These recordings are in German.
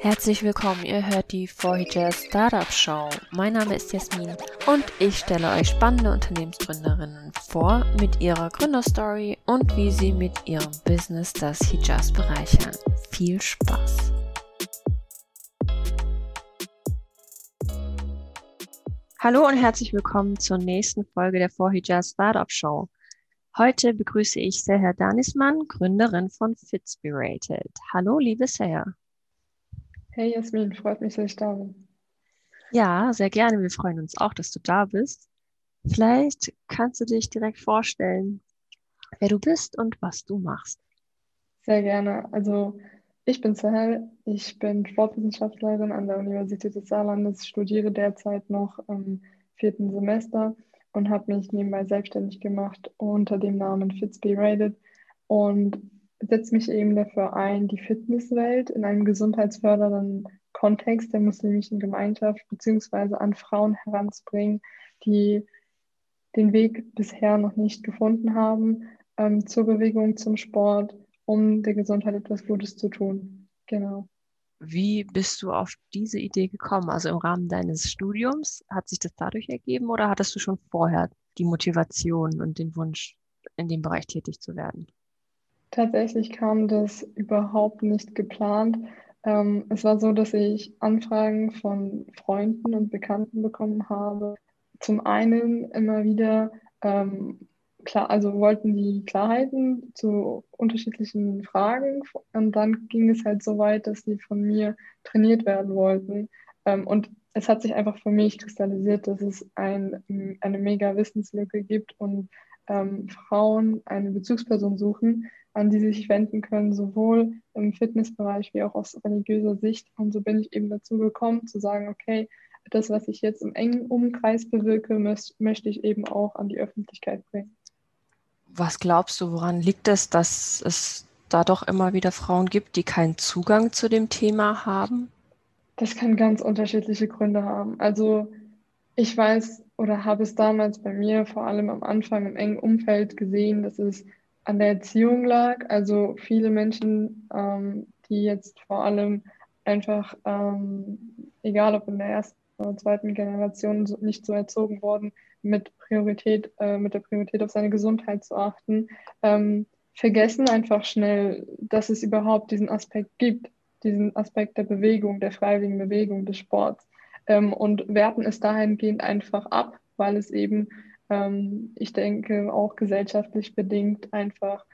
Herzlich willkommen, ihr hört die 4 Startup Show. Mein Name ist Jasmin und ich stelle euch spannende Unternehmensgründerinnen vor mit ihrer Gründerstory und wie sie mit ihrem Business das Hijaz bereichern. Viel Spaß! Hallo und herzlich willkommen zur nächsten Folge der 4 Startup Show. Heute begrüße ich Seher Danisman, Gründerin von Fitspirated. Hallo, liebe Seher. Hey Jasmin, freut mich, dass ich da bin. Ja, sehr gerne. Wir freuen uns auch, dass du da bist. Vielleicht kannst du dich direkt vorstellen, wer du bist und was du machst. Sehr gerne. Also ich bin Sahel, ich bin Sportwissenschaftlerin an der Universität des Saarlandes, studiere derzeit noch im vierten Semester und habe mich nebenbei selbstständig gemacht unter dem Namen Fitspirated und setze mich eben dafür ein, die Fitnesswelt in einem gesundheitsfördernden Kontext der muslimischen Gemeinschaft beziehungsweise an Frauen heranzubringen, die den Weg bisher noch nicht gefunden haben ähm, zur Bewegung, zum Sport, um der Gesundheit etwas Gutes zu tun. Genau. Wie bist du auf diese Idee gekommen? Also im Rahmen deines Studiums, hat sich das dadurch ergeben oder hattest du schon vorher die Motivation und den Wunsch, in dem Bereich tätig zu werden? Tatsächlich kam das überhaupt nicht geplant. Ähm, es war so, dass ich Anfragen von Freunden und Bekannten bekommen habe. Zum einen immer wieder, ähm, klar, also wollten die Klarheiten zu unterschiedlichen Fragen und dann ging es halt so weit, dass die von mir trainiert werden wollten. Ähm, und es hat sich einfach für mich kristallisiert, dass es ein, eine mega Wissenslücke gibt und ähm, Frauen eine Bezugsperson suchen, an die sie sich wenden können, sowohl im Fitnessbereich wie auch aus religiöser Sicht. Und so bin ich eben dazu gekommen, zu sagen, okay, das, was ich jetzt im engen Umkreis bewirke, möchte ich eben auch an die Öffentlichkeit bringen. Was glaubst du, woran liegt es, dass es da doch immer wieder Frauen gibt, die keinen Zugang zu dem Thema haben? Das kann ganz unterschiedliche Gründe haben. Also ich weiß oder habe es damals bei mir vor allem am Anfang im engen Umfeld gesehen, dass es an der Erziehung lag. Also viele Menschen, ähm, die jetzt vor allem einfach, ähm, egal ob in der ersten oder zweiten Generation, nicht so erzogen worden, mit Priorität, äh, mit der Priorität auf seine Gesundheit zu achten, ähm, vergessen einfach schnell, dass es überhaupt diesen Aspekt gibt, diesen Aspekt der Bewegung, der freiwilligen Bewegung, des Sports ähm, und werten es dahingehend einfach ab, weil es eben ähm, ich denke, auch gesellschaftlich bedingt einfach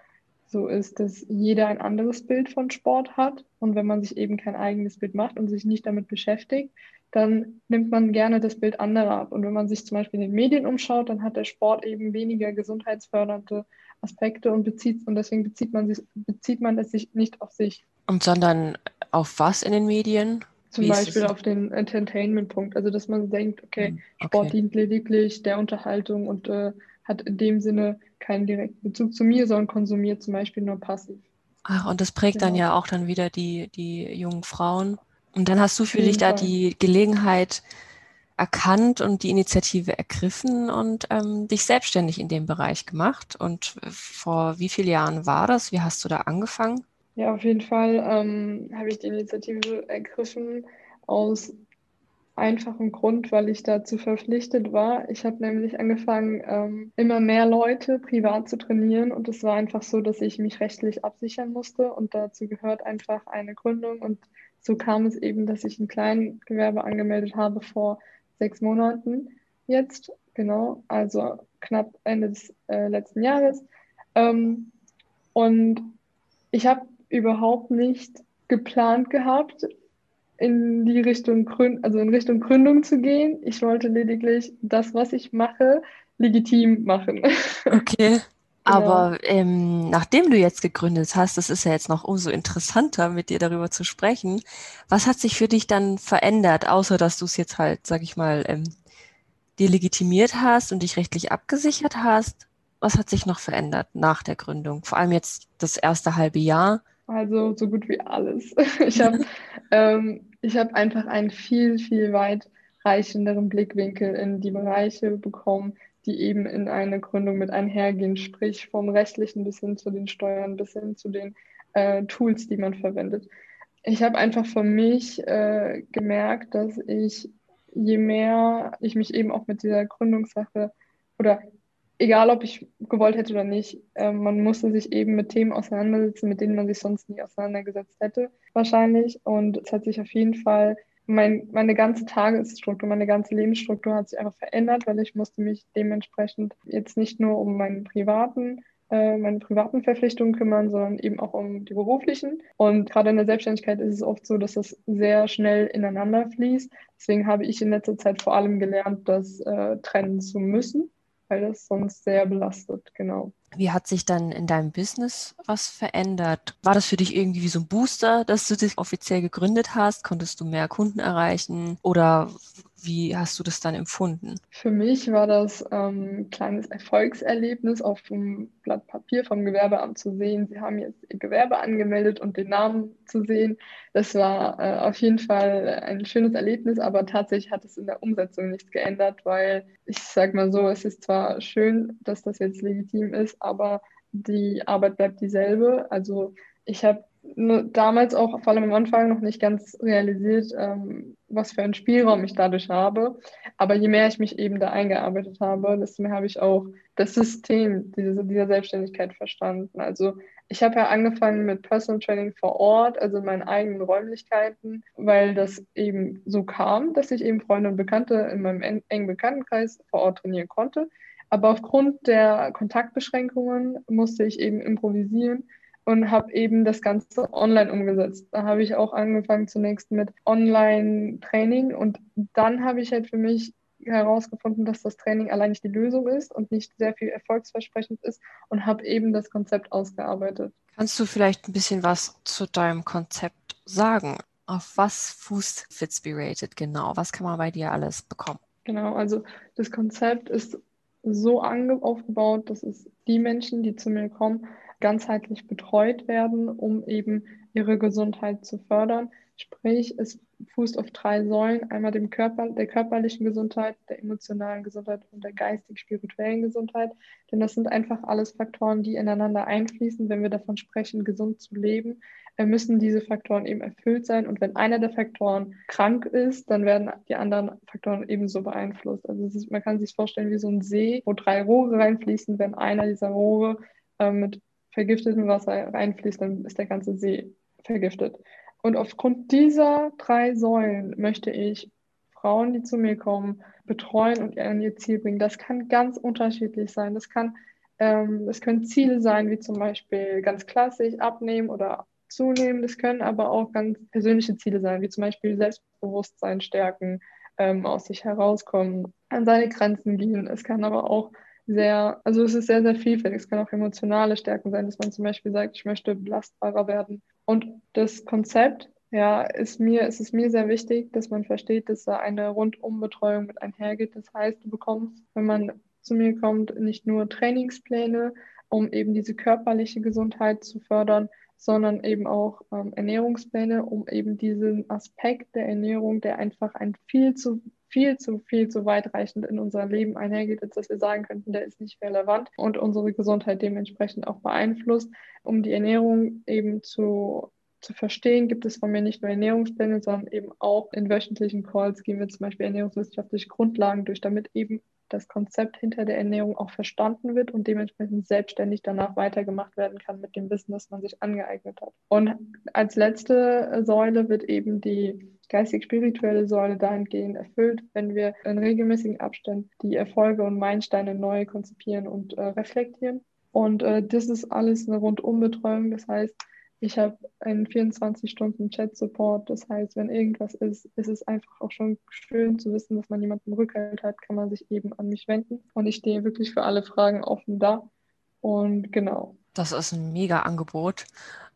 so ist, dass jeder ein anderes Bild von Sport hat. Und wenn man sich eben kein eigenes Bild macht und sich nicht damit beschäftigt, dann nimmt man gerne das Bild anderer ab. Und wenn man sich zum Beispiel in den Medien umschaut, dann hat der Sport eben weniger gesundheitsfördernde Aspekte und bezieht und deswegen bezieht man sich, bezieht man es sich nicht auf sich. Und sondern auf was in den Medien? Zum Beispiel auf den Entertainment-Punkt. Also, dass man denkt, okay, hm, okay, Sport dient lediglich der Unterhaltung und äh, hat in dem Sinne keinen direkten Bezug zu mir, sondern konsumiert zum Beispiel nur passiv. Ach, und das prägt genau. dann ja auch dann wieder die, die jungen Frauen. Und dann hast du für dich da die Gelegenheit erkannt und die Initiative ergriffen und ähm, dich selbstständig in dem Bereich gemacht. Und vor wie vielen Jahren war das? Wie hast du da angefangen? Ja, auf jeden Fall ähm, habe ich die Initiative ergriffen aus einfachem Grund, weil ich dazu verpflichtet war. Ich habe nämlich angefangen, ähm, immer mehr Leute privat zu trainieren und es war einfach so, dass ich mich rechtlich absichern musste und dazu gehört einfach eine Gründung und so kam es eben, dass ich ein Kleingewerbe angemeldet habe vor sechs Monaten jetzt, genau, also knapp Ende des äh, letzten Jahres. Ähm, und ich habe überhaupt nicht geplant gehabt, in die Richtung Gründ also in Richtung Gründung zu gehen. Ich wollte lediglich das, was ich mache, legitim machen. Okay. Genau. Aber ähm, nachdem du jetzt gegründet hast, das ist ja jetzt noch umso interessanter, mit dir darüber zu sprechen. Was hat sich für dich dann verändert, außer dass du es jetzt halt, sag ich mal, ähm, dir legitimiert hast und dich rechtlich abgesichert hast? Was hat sich noch verändert nach der Gründung? Vor allem jetzt das erste halbe Jahr. Also so gut wie alles. Ich habe ähm, hab einfach einen viel, viel weitreichenderen Blickwinkel in die Bereiche bekommen, die eben in eine Gründung mit einhergehen, sprich vom rechtlichen bis hin zu den Steuern, bis hin zu den äh, Tools, die man verwendet. Ich habe einfach für mich äh, gemerkt, dass ich, je mehr ich mich eben auch mit dieser Gründungssache oder egal ob ich gewollt hätte oder nicht, äh, man musste sich eben mit Themen auseinandersetzen, mit denen man sich sonst nie auseinandergesetzt hätte, wahrscheinlich. Und es hat sich auf jeden Fall, mein, meine ganze Tagesstruktur, meine ganze Lebensstruktur hat sich einfach verändert, weil ich musste mich dementsprechend jetzt nicht nur um meinen privaten äh, meine privaten Verpflichtungen kümmern, sondern eben auch um die beruflichen. Und gerade in der Selbstständigkeit ist es oft so, dass das sehr schnell ineinander fließt. Deswegen habe ich in letzter Zeit vor allem gelernt, das äh, trennen zu müssen weil das sonst sehr belastet, genau. Wie hat sich dann in deinem Business was verändert? War das für dich irgendwie wie so ein Booster, dass du dich offiziell gegründet hast? Konntest du mehr Kunden erreichen? Oder wie hast du das dann empfunden? Für mich war das ähm, ein kleines Erfolgserlebnis, auf dem Blatt Papier vom Gewerbeamt zu sehen. Sie haben jetzt ihr Gewerbe angemeldet und den Namen zu sehen. Das war äh, auf jeden Fall ein schönes Erlebnis, aber tatsächlich hat es in der Umsetzung nichts geändert, weil ich sage mal so, es ist zwar schön, dass das jetzt legitim ist, aber die Arbeit bleibt dieselbe. Also ich habe damals auch vor allem am Anfang noch nicht ganz realisiert, ähm, was für einen Spielraum ich dadurch habe. Aber je mehr ich mich eben da eingearbeitet habe, desto mehr habe ich auch das System dieser, dieser Selbstständigkeit verstanden. Also ich habe ja angefangen mit Personal Training vor Ort, also in meinen eigenen Räumlichkeiten, weil das eben so kam, dass ich eben Freunde und Bekannte in meinem engen Bekanntenkreis vor Ort trainieren konnte. Aber aufgrund der Kontaktbeschränkungen musste ich eben improvisieren und habe eben das Ganze online umgesetzt. Da habe ich auch angefangen zunächst mit Online-Training und dann habe ich halt für mich herausgefunden, dass das Training allein nicht die Lösung ist und nicht sehr viel erfolgsversprechend ist und habe eben das Konzept ausgearbeitet. Kannst du vielleicht ein bisschen was zu deinem Konzept sagen? Auf was fußt Fitspirated genau? Was kann man bei dir alles bekommen? Genau, also das Konzept ist so aufgebaut, dass es die Menschen, die zu mir kommen, ganzheitlich betreut werden, um eben ihre Gesundheit zu fördern. Sprich, es fußt auf drei Säulen, einmal dem Körper, der körperlichen Gesundheit, der emotionalen Gesundheit und der geistig-spirituellen Gesundheit. Denn das sind einfach alles Faktoren, die ineinander einfließen. Wenn wir davon sprechen, gesund zu leben, äh, müssen diese Faktoren eben erfüllt sein. Und wenn einer der Faktoren krank ist, dann werden die anderen Faktoren ebenso beeinflusst. Also ist, man kann sich vorstellen wie so ein See, wo drei Rohre reinfließen. Wenn einer dieser Rohre äh, mit vergiftetem Wasser reinfließt, dann ist der ganze See vergiftet. Und aufgrund dieser drei Säulen möchte ich Frauen, die zu mir kommen, betreuen und an ihr Ziel bringen. Das kann ganz unterschiedlich sein. Das kann, ähm, das können Ziele sein, wie zum Beispiel ganz klassisch abnehmen oder zunehmen. Das können aber auch ganz persönliche Ziele sein, wie zum Beispiel Selbstbewusstsein stärken, ähm, aus sich herauskommen, an seine Grenzen gehen. Es kann aber auch sehr, also es ist sehr, sehr vielfältig. Es kann auch emotionale Stärken sein, dass man zum Beispiel sagt, ich möchte belastbarer werden. Und das Konzept, ja, ist mir, ist es mir sehr wichtig, dass man versteht, dass da eine Rundumbetreuung mit einhergeht. Das heißt, du bekommst, wenn man zu mir kommt, nicht nur Trainingspläne, um eben diese körperliche Gesundheit zu fördern, sondern eben auch ähm, Ernährungspläne, um eben diesen Aspekt der Ernährung, der einfach ein viel zu viel zu, viel zu weitreichend in unser Leben einhergeht, als dass wir sagen könnten, der ist nicht relevant und unsere Gesundheit dementsprechend auch beeinflusst. Um die Ernährung eben zu, zu verstehen, gibt es von mir nicht nur Ernährungspläne, sondern eben auch in wöchentlichen Calls gehen wir zum Beispiel ernährungswissenschaftliche Grundlagen durch, damit eben das Konzept hinter der Ernährung auch verstanden wird und dementsprechend selbstständig danach weitergemacht werden kann mit dem Wissen, das man sich angeeignet hat. Und als letzte Säule wird eben die geistig-spirituelle Säule dahingehend erfüllt, wenn wir in regelmäßigen Abständen die Erfolge und Meilensteine neu konzipieren und äh, reflektieren. Und äh, das ist alles eine Rundumbetreuung. Das heißt, ich habe einen 24-Stunden-Chat-Support. Das heißt, wenn irgendwas ist, ist es einfach auch schon schön zu wissen, dass man jemanden Rückhalt hat, kann man sich eben an mich wenden. Und ich stehe wirklich für alle Fragen offen da. Und genau. Das ist ein mega Angebot.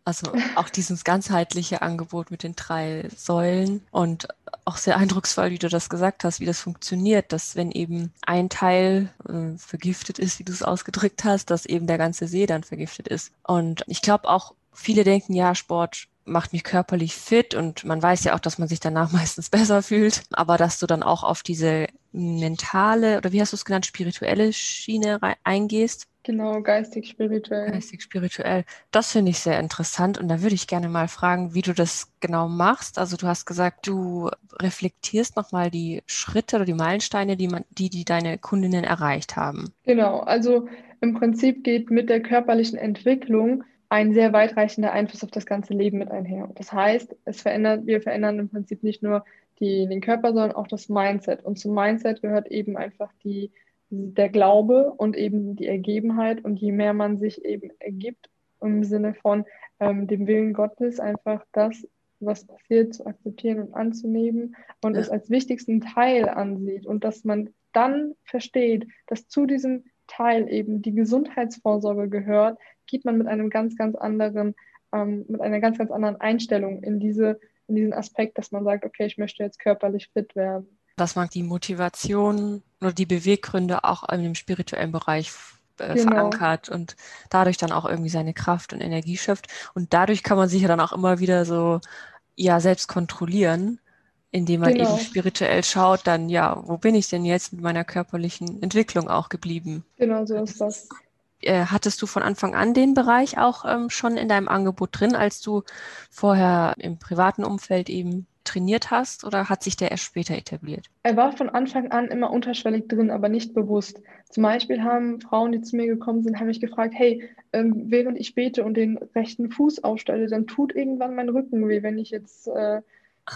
Also auch dieses ganzheitliche Angebot mit den drei Säulen und auch sehr eindrucksvoll, wie du das gesagt hast, wie das funktioniert, dass wenn eben ein Teil äh, vergiftet ist, wie du es ausgedrückt hast, dass eben der ganze See dann vergiftet ist. Und ich glaube auch, viele denken, ja, Sport macht mich körperlich fit und man weiß ja auch, dass man sich danach meistens besser fühlt, aber dass du dann auch auf diese mentale oder wie hast du es genannt, spirituelle Schiene eingehst Genau, geistig, spirituell. Geistig, spirituell. Das finde ich sehr interessant und da würde ich gerne mal fragen, wie du das genau machst. Also du hast gesagt, du reflektierst nochmal die Schritte oder die Meilensteine, die, man, die, die deine Kundinnen erreicht haben. Genau, also im Prinzip geht mit der körperlichen Entwicklung ein sehr weitreichender Einfluss auf das ganze Leben mit einher. Das heißt, es verändert, wir verändern im Prinzip nicht nur die, den Körper, sondern auch das Mindset. Und zum Mindset gehört eben einfach die der Glaube und eben die Ergebenheit. Und je mehr man sich eben ergibt, im Sinne von ähm, dem Willen Gottes, einfach das, was passiert, zu akzeptieren und anzunehmen und ja. es als wichtigsten Teil ansieht und dass man dann versteht, dass zu diesem Teil eben die Gesundheitsvorsorge gehört, geht man mit einem ganz, ganz anderen, ähm, mit einer ganz, ganz anderen Einstellung in diese, in diesen Aspekt, dass man sagt, okay, ich möchte jetzt körperlich fit werden dass man die Motivation oder die Beweggründe auch in dem spirituellen Bereich äh, genau. verankert und dadurch dann auch irgendwie seine Kraft und Energie schöpft. Und dadurch kann man sich ja dann auch immer wieder so ja selbst kontrollieren, indem man genau. eben spirituell schaut, dann ja, wo bin ich denn jetzt mit meiner körperlichen Entwicklung auch geblieben? Genau, so ist das. Äh, hattest du von Anfang an den Bereich auch ähm, schon in deinem Angebot drin, als du vorher im privaten Umfeld eben trainiert hast oder hat sich der erst später etabliert? Er war von Anfang an immer unterschwellig drin, aber nicht bewusst. Zum Beispiel haben Frauen, die zu mir gekommen sind, haben mich gefragt, hey, ähm, während ich bete und den rechten Fuß aufstelle, dann tut irgendwann mein Rücken weh, wenn ich jetzt äh,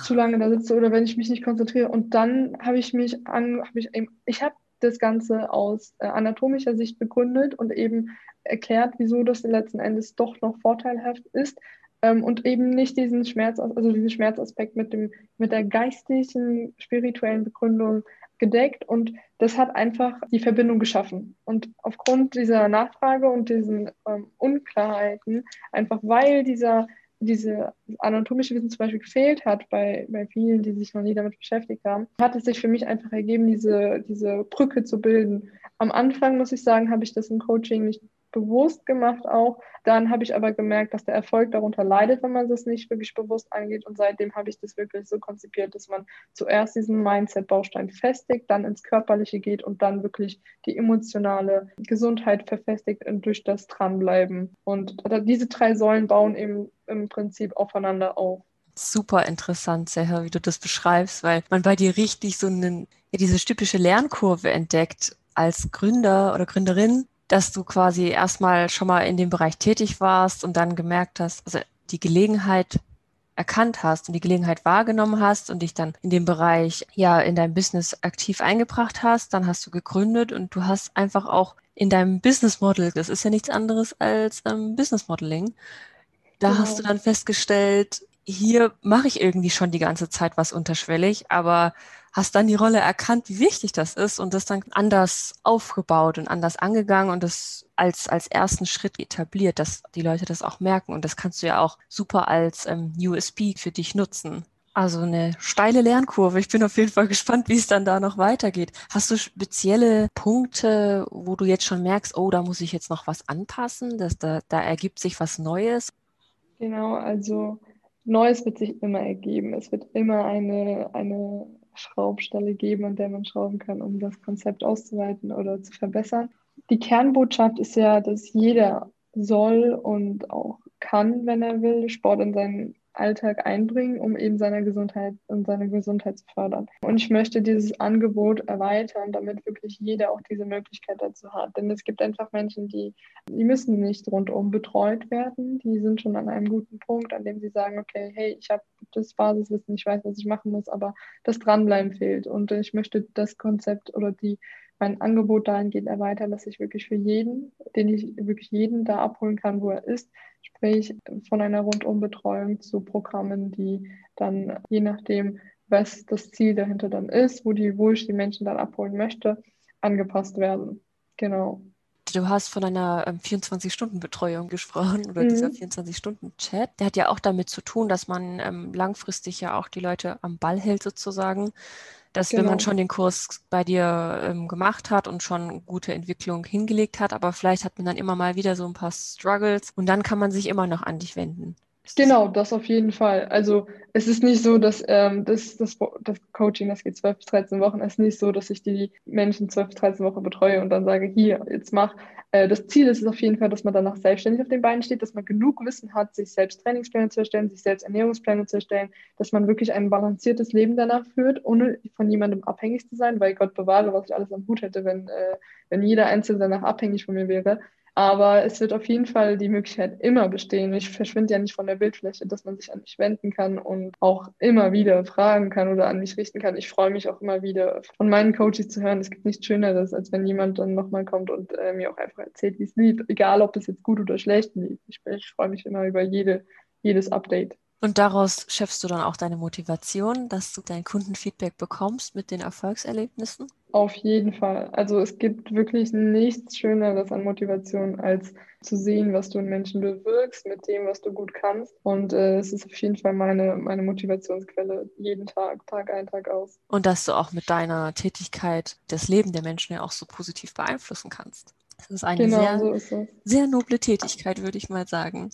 zu lange da sitze oder wenn ich mich nicht konzentriere. Und dann habe ich mich an, habe ich eben, ich habe das Ganze aus äh, anatomischer Sicht begründet und eben erklärt, wieso das letzten Endes doch noch vorteilhaft ist, ähm, und eben nicht diesen Schmerz, also diesen Schmerzaspekt mit dem, mit der geistigen, spirituellen Begründung gedeckt und das hat einfach die Verbindung geschaffen. Und aufgrund dieser Nachfrage und diesen ähm, Unklarheiten, einfach weil dieser diese anatomische Wissen zum Beispiel gefehlt hat bei, bei vielen, die sich noch nie damit beschäftigt haben, hat es sich für mich einfach ergeben, diese, diese Brücke zu bilden. Am Anfang, muss ich sagen, habe ich das im Coaching nicht bewusst gemacht auch. Dann habe ich aber gemerkt, dass der Erfolg darunter leidet, wenn man das nicht wirklich bewusst angeht. Und seitdem habe ich das wirklich so konzipiert, dass man zuerst diesen Mindset-Baustein festigt, dann ins Körperliche geht und dann wirklich die emotionale Gesundheit verfestigt durch das Dranbleiben. Und diese drei Säulen bauen eben im Prinzip aufeinander auf super interessant, Seher, wie du das beschreibst, weil man bei dir richtig so einen, ja, diese typische Lernkurve entdeckt als Gründer oder Gründerin, dass du quasi erstmal schon mal in dem Bereich tätig warst und dann gemerkt hast, also die Gelegenheit erkannt hast und die Gelegenheit wahrgenommen hast und dich dann in dem Bereich ja in deinem Business aktiv eingebracht hast, dann hast du gegründet und du hast einfach auch in deinem Business Model, das ist ja nichts anderes als ähm, Business Modeling, da genau. hast du dann festgestellt, hier mache ich irgendwie schon die ganze Zeit was unterschwellig, aber hast dann die Rolle erkannt, wie wichtig das ist und das dann anders aufgebaut und anders angegangen und das als, als ersten Schritt etabliert, dass die Leute das auch merken. Und das kannst du ja auch super als ähm, USP für dich nutzen. Also eine steile Lernkurve. Ich bin auf jeden Fall gespannt, wie es dann da noch weitergeht. Hast du spezielle Punkte, wo du jetzt schon merkst, oh, da muss ich jetzt noch was anpassen, dass da, da ergibt sich was Neues? Genau, also Neues wird sich immer ergeben. Es wird immer eine, eine Schraubstelle geben, an der man schrauben kann, um das Konzept auszuweiten oder zu verbessern. Die Kernbotschaft ist ja, dass jeder soll und auch kann, wenn er will, Sport in seinen Alltag einbringen, um eben seine Gesundheit und seine Gesundheit zu fördern. Und ich möchte dieses Angebot erweitern, damit wirklich jeder auch diese Möglichkeit dazu hat. Denn es gibt einfach Menschen, die, die müssen nicht rundum betreut werden. Die sind schon an einem guten Punkt, an dem sie sagen, okay, hey, ich habe das Basiswissen, ich weiß, was ich machen muss, aber das Dranbleiben fehlt. Und ich möchte das Konzept oder die mein Angebot dahingehend erweitern, dass ich wirklich für jeden, den ich wirklich jeden da abholen kann, wo er ist, sprich von einer Rundumbetreuung zu Programmen, die dann je nachdem, was das Ziel dahinter dann ist, wo, die, wo ich die Menschen dann abholen möchte, angepasst werden. Genau. Du hast von einer 24-Stunden-Betreuung ähm, gesprochen oder mhm. dieser 24-Stunden-Chat. Der hat ja auch damit zu tun, dass man ähm, langfristig ja auch die Leute am Ball hält sozusagen dass genau. wenn man genau. schon den Kurs bei dir ähm, gemacht hat und schon gute Entwicklung hingelegt hat, aber vielleicht hat man dann immer mal wieder so ein paar Struggles und dann kann man sich immer noch an dich wenden. Genau, das auf jeden Fall. Also es ist nicht so, dass ähm, das, das, das Coaching, das geht 12 bis 13 Wochen, es ist nicht so, dass ich die Menschen 12 bis 13 Wochen betreue und dann sage, hier, jetzt mach. Äh, das Ziel ist es auf jeden Fall, dass man danach selbstständig auf den Beinen steht, dass man genug Wissen hat, sich selbst Trainingspläne zu erstellen, sich selbst Ernährungspläne zu erstellen, dass man wirklich ein balanciertes Leben danach führt, ohne von jemandem abhängig zu sein, weil Gott bewahre, was ich alles am Hut hätte, wenn, äh, wenn jeder Einzelne danach abhängig von mir wäre. Aber es wird auf jeden Fall die Möglichkeit immer bestehen. Ich verschwinde ja nicht von der Bildfläche, dass man sich an mich wenden kann und auch immer wieder fragen kann oder an mich richten kann. Ich freue mich auch immer wieder von meinen Coaches zu hören. Es gibt nichts Schöneres, als wenn jemand dann nochmal kommt und äh, mir auch einfach erzählt, wie es lief. Egal, ob es jetzt gut oder schlecht lief. Ich, ich freue mich immer über jede, jedes Update. Und daraus schöpfst du dann auch deine Motivation, dass du dein Kundenfeedback bekommst mit den Erfolgserlebnissen? Auf jeden Fall. Also es gibt wirklich nichts Schöneres an Motivation, als zu sehen, was du in Menschen bewirkst mit dem, was du gut kannst. Und äh, es ist auf jeden Fall meine, meine Motivationsquelle jeden Tag, Tag ein, Tag aus. Und dass du auch mit deiner Tätigkeit das Leben der Menschen ja auch so positiv beeinflussen kannst. Das ist eine genau, sehr, so sehr noble Tätigkeit, würde ich mal sagen.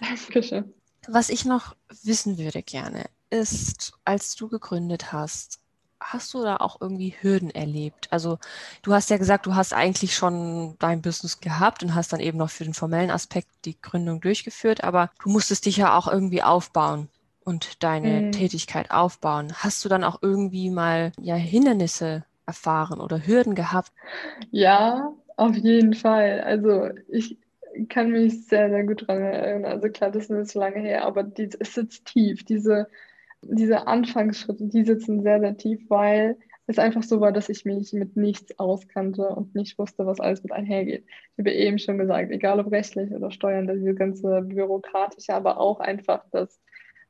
Dankeschön. Was ich noch wissen würde gerne, ist, als du gegründet hast, hast du da auch irgendwie Hürden erlebt? Also du hast ja gesagt, du hast eigentlich schon dein Business gehabt und hast dann eben noch für den formellen Aspekt die Gründung durchgeführt, aber du musstest dich ja auch irgendwie aufbauen und deine mhm. Tätigkeit aufbauen. Hast du dann auch irgendwie mal ja Hindernisse erfahren oder Hürden gehabt? Ja, auf jeden Fall. Also ich kann mich sehr, sehr gut daran erinnern. Also klar, das ist so lange her, aber die, es sitzt tief. Diese, diese Anfangsschritte, die sitzen sehr, sehr tief, weil es einfach so war, dass ich mich mit nichts auskannte und nicht wusste, was alles mit einhergeht. Ich habe eben schon gesagt, egal ob rechtlich oder Steuern, diese ganze bürokratische, aber auch einfach das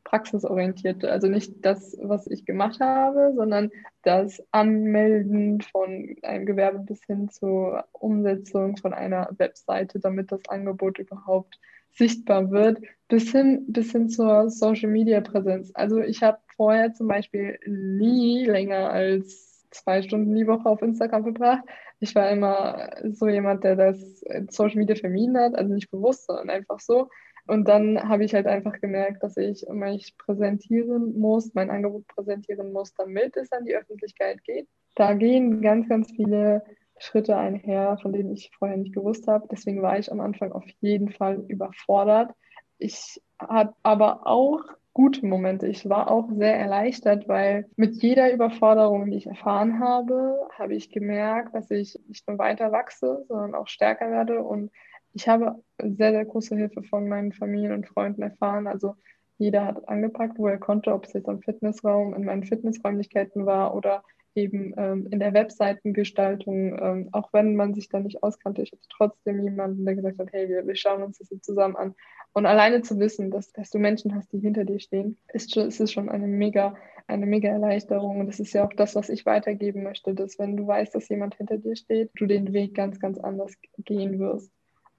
praxisorientierte. Also nicht das, was ich gemacht habe, sondern das Anmelden von einem Gewerbe bis hin zur Umsetzung von einer Webseite, damit das Angebot überhaupt sichtbar wird, bis hin, bis hin zur Social-Media-Präsenz. Also ich habe vorher zum Beispiel nie länger als zwei Stunden die Woche auf Instagram verbracht. Ich war immer so jemand, der das Social Media vermieden hat, also nicht bewusst, sondern einfach so. Und dann habe ich halt einfach gemerkt, dass ich mich präsentieren muss, mein Angebot präsentieren muss, damit es an die Öffentlichkeit geht. Da gehen ganz, ganz viele Schritte einher, von denen ich vorher nicht gewusst habe. Deswegen war ich am Anfang auf jeden Fall überfordert. Ich hatte aber auch gute Momente. Ich war auch sehr erleichtert, weil mit jeder Überforderung, die ich erfahren habe, habe ich gemerkt, dass ich nicht nur weiter wachse, sondern auch stärker werde und ich habe sehr, sehr große Hilfe von meinen Familien und Freunden erfahren. Also jeder hat angepackt, wo er konnte, ob es jetzt am Fitnessraum, in meinen Fitnessräumlichkeiten war oder eben ähm, in der Webseitengestaltung, ähm, auch wenn man sich da nicht auskannte, ich hatte trotzdem jemanden, der gesagt hat, hey, wir, wir schauen uns das jetzt zusammen an. Und alleine zu wissen, dass, dass du Menschen hast, die hinter dir stehen, ist, schon, ist es schon eine mega, eine mega Erleichterung. Und das ist ja auch das, was ich weitergeben möchte, dass wenn du weißt, dass jemand hinter dir steht, du den Weg ganz, ganz anders gehen wirst.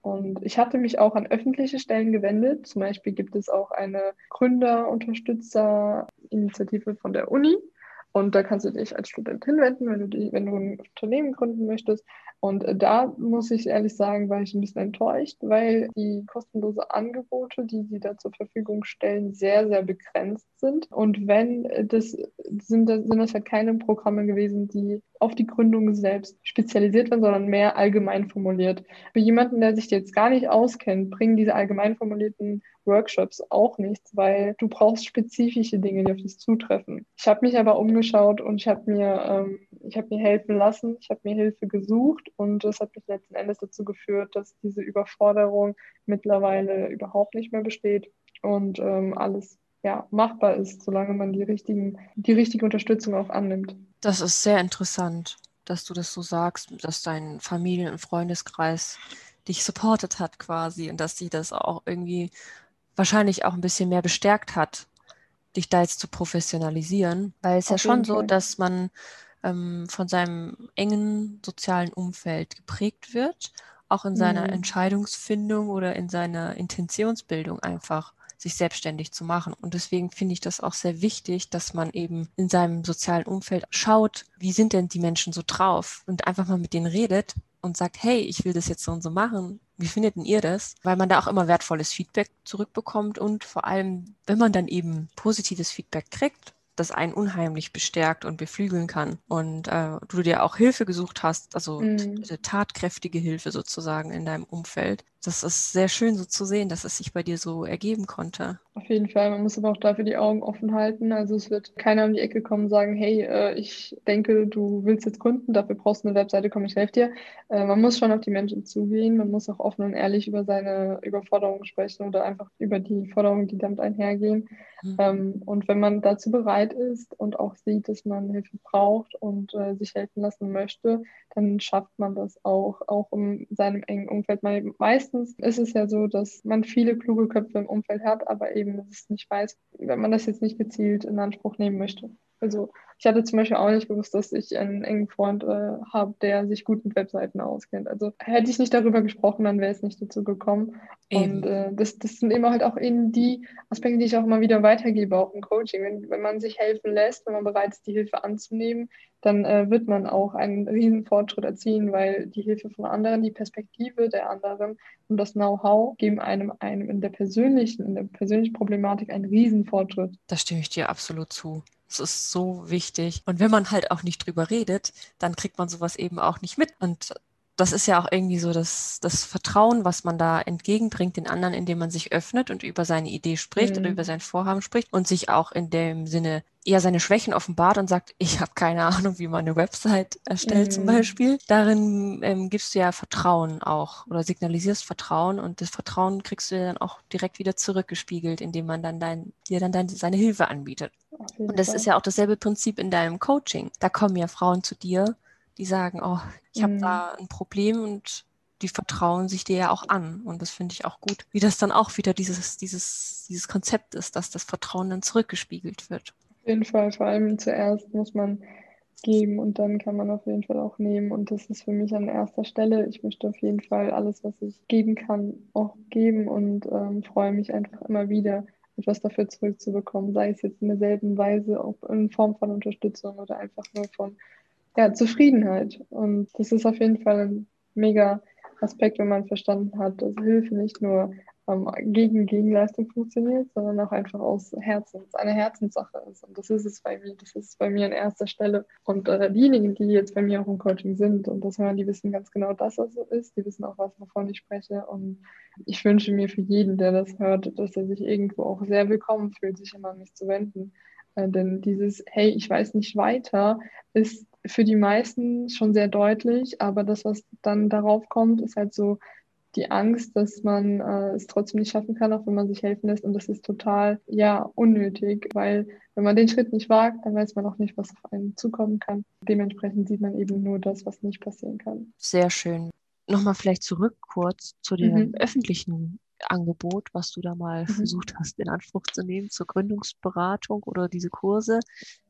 Und ich hatte mich auch an öffentliche Stellen gewendet. Zum Beispiel gibt es auch eine Gründerunterstützer-Initiative von der Uni. Und da kannst du dich als Student hinwenden, wenn du, die, wenn du ein Unternehmen gründen möchtest. Und äh, da muss ich ehrlich sagen, war ich ein bisschen enttäuscht, weil die kostenlose Angebote, die sie da zur Verfügung stellen, sehr, sehr begrenzt sind. Und wenn äh, das sind, das sind das halt keine Programme gewesen, die auf die Gründung selbst spezialisiert werden, sondern mehr allgemein formuliert. Für jemanden, der sich jetzt gar nicht auskennt, bringen diese allgemein formulierten Workshops auch nichts, weil du brauchst spezifische Dinge, die auf dich zutreffen. Ich habe mich aber umgeschaut und ich habe mir, ähm, ich mir helfen lassen, ich habe mir Hilfe gesucht und das hat mich letzten Endes dazu geführt, dass diese Überforderung mittlerweile überhaupt nicht mehr besteht und ähm, alles ja, machbar ist, solange man die, richtigen, die richtige Unterstützung auch annimmt. Das ist sehr interessant, dass du das so sagst, dass dein Familien- und Freundeskreis dich supportet hat quasi und dass sie das auch irgendwie wahrscheinlich auch ein bisschen mehr bestärkt hat, dich da jetzt zu professionalisieren, weil es Auf ja schon so, dass man ähm, von seinem engen sozialen Umfeld geprägt wird, auch in seiner mhm. Entscheidungsfindung oder in seiner Intentionsbildung einfach sich selbstständig zu machen. Und deswegen finde ich das auch sehr wichtig, dass man eben in seinem sozialen Umfeld schaut, wie sind denn die Menschen so drauf und einfach mal mit denen redet und sagt, hey, ich will das jetzt so und so machen. Wie findet ihr das? Weil man da auch immer wertvolles Feedback zurückbekommt und vor allem, wenn man dann eben positives Feedback kriegt, das einen unheimlich bestärkt und beflügeln kann. Und äh, du dir auch Hilfe gesucht hast, also mhm. tatkräftige Hilfe sozusagen in deinem Umfeld. Das ist sehr schön so zu sehen, dass es sich bei dir so ergeben konnte. Auf jeden Fall. Man muss aber auch dafür die Augen offen halten. Also es wird keiner um die Ecke kommen und sagen, hey, äh, ich denke, du willst jetzt Kunden, dafür brauchst du eine Webseite, komm, ich helfe dir. Äh, man muss schon auf die Menschen zugehen. Man muss auch offen und ehrlich über seine Überforderungen sprechen oder einfach über die Forderungen, die damit einhergehen. Mhm. Ähm, und wenn man dazu bereit ist und auch sieht, dass man Hilfe braucht und äh, sich helfen lassen möchte, dann schafft man das auch, auch in seinem engen Umfeld. Meistens ist es ja so, dass man viele kluge Köpfe im Umfeld hat, aber eben es nicht weiß, wenn man das jetzt nicht gezielt in Anspruch nehmen möchte. Also ich hatte zum Beispiel auch nicht gewusst, dass ich einen engen Freund äh, habe, der sich gut mit Webseiten auskennt. Also hätte ich nicht darüber gesprochen, dann wäre es nicht dazu gekommen. Eben. Und äh, das, das sind immer halt auch eben die Aspekte, die ich auch immer wieder weitergebe, auch im Coaching. Wenn, wenn man sich helfen lässt, wenn man bereit ist, die Hilfe anzunehmen, dann äh, wird man auch einen riesen Fortschritt erzielen, weil die Hilfe von anderen, die Perspektive der anderen und das Know-how geben einem, einem in der persönlichen, in der persönlichen Problematik einen riesen Fortschritt. Da stimme ich dir absolut zu. Es ist so wichtig. Und wenn man halt auch nicht drüber redet, dann kriegt man sowas eben auch nicht mit. Und das ist ja auch irgendwie so das, das Vertrauen, was man da entgegenbringt den anderen, indem man sich öffnet und über seine Idee spricht mhm. oder über sein Vorhaben spricht und sich auch in dem Sinne eher seine Schwächen offenbart und sagt, ich habe keine Ahnung, wie man eine Website erstellt mhm. zum Beispiel. Darin ähm, gibst du ja Vertrauen auch oder signalisierst Vertrauen und das Vertrauen kriegst du dann auch direkt wieder zurückgespiegelt, indem man dann dein, dir dann dein, seine Hilfe anbietet. Und das ist ja auch dasselbe Prinzip in deinem Coaching. Da kommen ja Frauen zu dir die sagen, oh, ich mhm. habe da ein Problem und die vertrauen sich dir ja auch an. Und das finde ich auch gut, wie das dann auch wieder dieses, dieses, dieses Konzept ist, dass das Vertrauen dann zurückgespiegelt wird. Auf jeden Fall, vor allem zuerst muss man geben und dann kann man auf jeden Fall auch nehmen. Und das ist für mich an erster Stelle. Ich möchte auf jeden Fall alles, was ich geben kann, auch geben und ähm, freue mich einfach immer wieder, etwas dafür zurückzubekommen, sei es jetzt in derselben Weise, auch in Form von Unterstützung oder einfach nur von ja, Zufriedenheit. Und das ist auf jeden Fall ein mega Aspekt, wenn man verstanden hat, dass Hilfe nicht nur ähm, gegen Gegenleistung funktioniert, sondern auch einfach aus Herzen, eine Herzenssache ist. Und das ist es bei mir, das ist bei mir an erster Stelle. Und äh, diejenigen, die jetzt bei mir auch im Coaching sind und das hören, die wissen ganz genau, dass das so ist. Die wissen auch, was, wovon ich spreche. Und ich wünsche mir für jeden, der das hört, dass er sich irgendwo auch sehr willkommen fühlt, sich immer an mich zu wenden. Äh, denn dieses, hey, ich weiß nicht weiter, ist für die meisten schon sehr deutlich, aber das, was dann darauf kommt, ist halt so die Angst, dass man äh, es trotzdem nicht schaffen kann, auch wenn man sich helfen lässt. Und das ist total, ja, unnötig, weil wenn man den Schritt nicht wagt, dann weiß man auch nicht, was auf einen zukommen kann. Dementsprechend sieht man eben nur das, was nicht passieren kann. Sehr schön. Nochmal vielleicht zurück kurz zu dem mhm. öffentlichen Angebot, was du da mal mhm. versucht hast in Anspruch zu nehmen zur Gründungsberatung oder diese Kurse.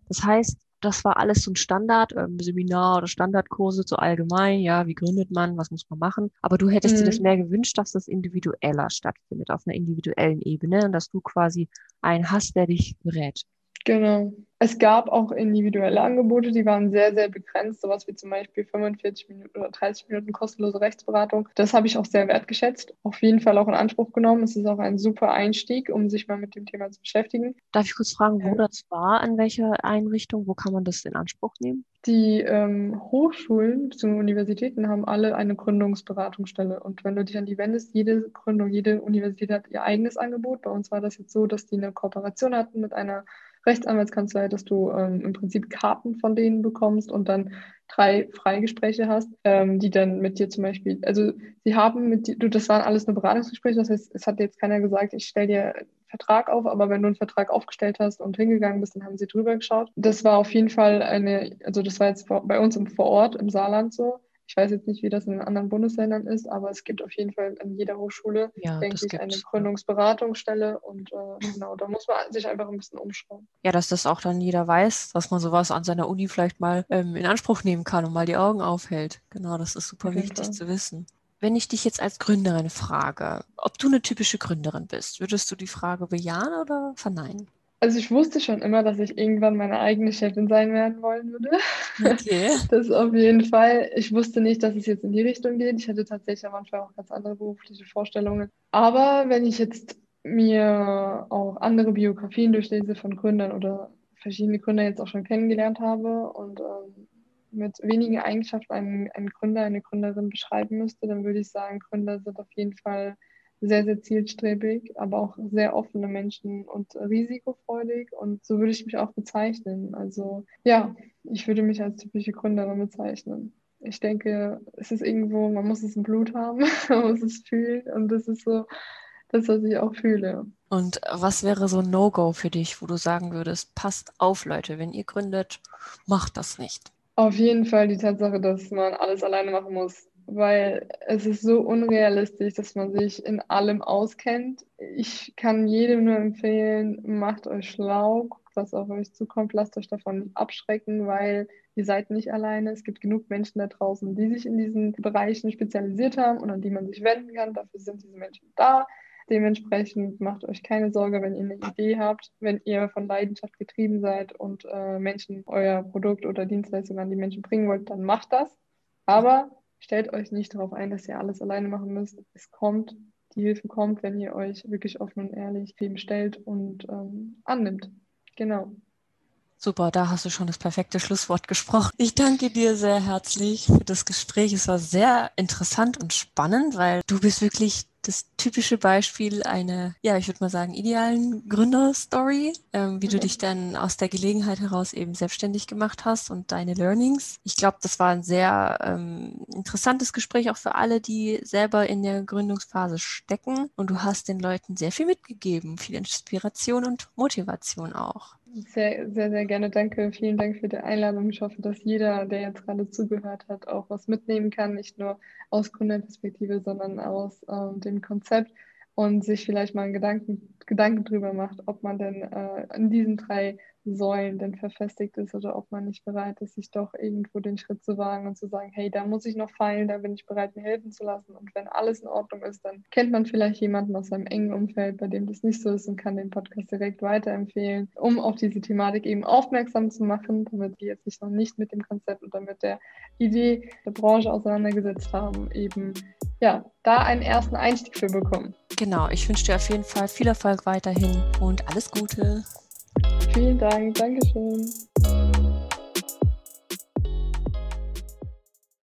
Das heißt, das war alles so ein Standard, ähm, Seminar oder Standardkurse so allgemein, ja, wie gründet man, was muss man machen. Aber du hättest mhm. dir das mhm. mehr gewünscht, dass das individueller stattfindet, auf einer individuellen Ebene und dass du quasi einen hast, der dich berät. Genau. Es gab auch individuelle Angebote, die waren sehr, sehr begrenzt, sowas wie zum Beispiel 45 Minuten oder 30 Minuten kostenlose Rechtsberatung. Das habe ich auch sehr wertgeschätzt, auf jeden Fall auch in Anspruch genommen. Es ist auch ein super Einstieg, um sich mal mit dem Thema zu beschäftigen. Darf ich kurz fragen, wo das war, an welcher Einrichtung, wo kann man das in Anspruch nehmen? Die ähm, Hochschulen bzw. Universitäten haben alle eine Gründungsberatungsstelle. Und wenn du dich an die wendest, jede Gründung, jede Universität hat ihr eigenes Angebot. Bei uns war das jetzt so, dass die eine Kooperation hatten mit einer Rechtsanwaltskanzlei, dass du ähm, im Prinzip Karten von denen bekommst und dann drei Freigespräche hast, ähm, die dann mit dir zum Beispiel, also sie haben mit dir, du, das waren alles nur Beratungsgespräche, das heißt, es hat jetzt keiner gesagt, ich stelle dir einen Vertrag auf, aber wenn du einen Vertrag aufgestellt hast und hingegangen bist, dann haben sie drüber geschaut. Das war auf jeden Fall eine, also das war jetzt bei uns im Vorort im Saarland so. Ich weiß jetzt nicht, wie das in den anderen Bundesländern ist, aber es gibt auf jeden Fall an jeder Hochschule, ja, denke ich, eine Gründungsberatungsstelle und äh, genau, da muss man sich einfach ein bisschen umschauen. Ja, dass das auch dann jeder weiß, dass man sowas an seiner Uni vielleicht mal ähm, in Anspruch nehmen kann und mal die Augen aufhält. Genau, das ist super wichtig zu wissen. Wenn ich dich jetzt als Gründerin frage, ob du eine typische Gründerin bist, würdest du die Frage bejahen oder verneinen? Also ich wusste schon immer, dass ich irgendwann meine eigene Chefin sein werden wollen würde. Okay. Das auf jeden Fall. Ich wusste nicht, dass es jetzt in die Richtung geht. Ich hatte tatsächlich am Anfang auch ganz andere berufliche Vorstellungen. Aber wenn ich jetzt mir auch andere Biografien durchlese von Gründern oder verschiedene Gründer jetzt auch schon kennengelernt habe und ähm, mit wenigen Eigenschaften einen, einen Gründer, eine Gründerin beschreiben müsste, dann würde ich sagen, Gründer sind auf jeden Fall sehr, sehr zielstrebig, aber auch sehr offene Menschen und risikofreudig. Und so würde ich mich auch bezeichnen. Also ja, ich würde mich als typische Gründerin bezeichnen. Ich denke, es ist irgendwo, man muss es im Blut haben, man muss es fühlen und das ist so das, was ich auch fühle. Und was wäre so ein No-Go für dich, wo du sagen würdest, passt auf, Leute, wenn ihr gründet, macht das nicht? Auf jeden Fall die Tatsache, dass man alles alleine machen muss weil es ist so unrealistisch, dass man sich in allem auskennt. Ich kann jedem nur empfehlen, macht euch schlau, was auf euch zukommt, lasst euch davon nicht abschrecken, weil ihr seid nicht alleine. Es gibt genug Menschen da draußen, die sich in diesen Bereichen spezialisiert haben und an die man sich wenden kann. Dafür sind diese Menschen da. Dementsprechend macht euch keine Sorge, wenn ihr eine Idee habt, wenn ihr von Leidenschaft getrieben seid und äh, Menschen euer Produkt oder Dienstleistung an die Menschen bringen wollt, dann macht das. Aber stellt euch nicht darauf ein, dass ihr alles alleine machen müsst. Es kommt, die Hilfe kommt, wenn ihr euch wirklich offen und ehrlich dem stellt und ähm, annimmt. Genau. Super, da hast du schon das perfekte Schlusswort gesprochen. Ich danke dir sehr herzlich für das Gespräch. Es war sehr interessant und spannend, weil du bist wirklich das typische Beispiel einer, ja, ich würde mal sagen, idealen Gründerstory, ähm, wie mhm. du dich dann aus der Gelegenheit heraus eben selbstständig gemacht hast und deine Learnings. Ich glaube, das war ein sehr ähm, interessantes Gespräch auch für alle, die selber in der Gründungsphase stecken. Und du hast den Leuten sehr viel mitgegeben, viel Inspiration und Motivation auch. Sehr, sehr, sehr gerne. Danke. Vielen Dank für die Einladung. Ich hoffe, dass jeder, der jetzt gerade zugehört hat, auch was mitnehmen kann. Nicht nur aus Gründerperspektive, sondern aus ähm, dem Konzept und sich vielleicht mal einen Gedanken, Gedanken drüber macht, ob man denn äh, in diesen drei Säulen denn verfestigt ist oder ob man nicht bereit ist, sich doch irgendwo den Schritt zu wagen und zu sagen, hey, da muss ich noch feilen, da bin ich bereit, mir helfen zu lassen. Und wenn alles in Ordnung ist, dann kennt man vielleicht jemanden aus seinem engen Umfeld, bei dem das nicht so ist und kann den Podcast direkt weiterempfehlen, um auf diese Thematik eben aufmerksam zu machen, damit die jetzt sich noch nicht mit dem Konzept oder mit der Idee der Branche auseinandergesetzt haben, eben ja, da einen ersten Einstieg für bekommen. Genau, ich wünsche dir auf jeden Fall viel Erfolg weiterhin und alles Gute. Vielen Dank, Dankeschön.